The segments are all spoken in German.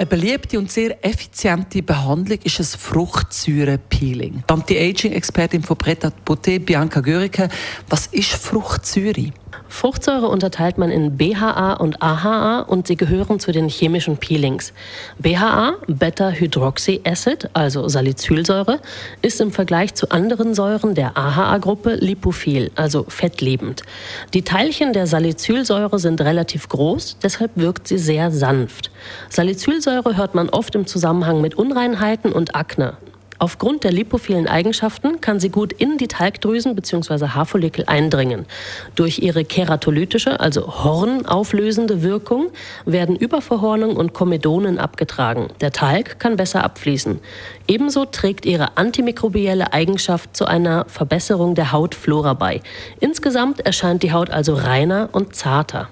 eine beliebte und sehr effiziente Behandlung ist ein Fruchtsäure-Peeling. Anti-Aging-Expertin von Pret Beauté, Bianca Görike, was ist Fruchtsäure? Fruchtsäure unterteilt man in BHA und AHA und sie gehören zu den chemischen Peelings. BHA, Beta-Hydroxyacid, also Salicylsäure, ist im Vergleich zu anderen Säuren der AHA-Gruppe lipophil, also fettliebend. Die Teilchen der Salicylsäure sind relativ groß, deshalb wirkt sie sehr sanft. Salicylsäure hört man oft im Zusammenhang mit Unreinheiten und Akne. Aufgrund der lipophilen Eigenschaften kann sie gut in die Talgdrüsen bzw. Haarfollikel eindringen. Durch ihre keratolytische, also hornauflösende Wirkung werden Überverhornung und Komedonen abgetragen. Der Talg kann besser abfließen. Ebenso trägt ihre antimikrobielle Eigenschaft zu einer Verbesserung der Hautflora bei. Insgesamt erscheint die Haut also reiner und zarter.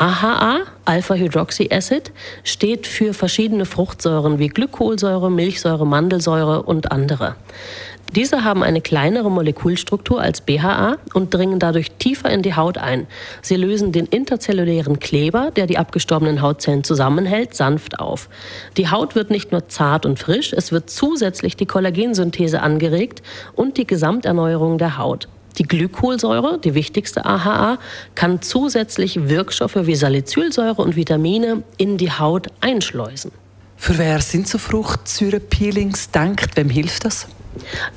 AHA, Alpha-Hydroxyacid, steht für verschiedene Fruchtsäuren wie Glykolsäure, Milchsäure, Mandelsäure und andere. Diese haben eine kleinere Molekülstruktur als BHA und dringen dadurch tiefer in die Haut ein. Sie lösen den interzellulären Kleber, der die abgestorbenen Hautzellen zusammenhält, sanft auf. Die Haut wird nicht nur zart und frisch, es wird zusätzlich die Kollagensynthese angeregt und die Gesamterneuerung der Haut. Die Glykolsäure, die wichtigste AHA, kann zusätzlich Wirkstoffe wie Salicylsäure und Vitamine in die Haut einschleusen. Für wer sind so Fruchtsäurepeelings denkt? Wem hilft das?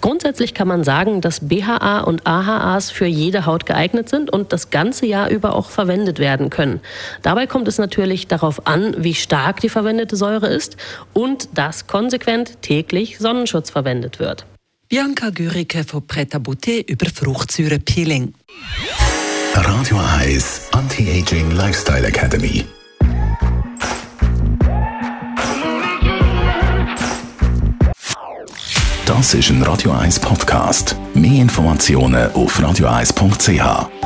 Grundsätzlich kann man sagen, dass BHA und AHAs für jede Haut geeignet sind und das ganze Jahr über auch verwendet werden können. Dabei kommt es natürlich darauf an, wie stark die verwendete Säure ist und dass konsequent täglich Sonnenschutz verwendet wird. Bianca Gürike von Preta Bouté über Fruchtsäure-Peeling. Radio 1 Anti-Aging Lifestyle Academy. Das ist ein Radio 1 Podcast. Mehr Informationen auf radio1.ch.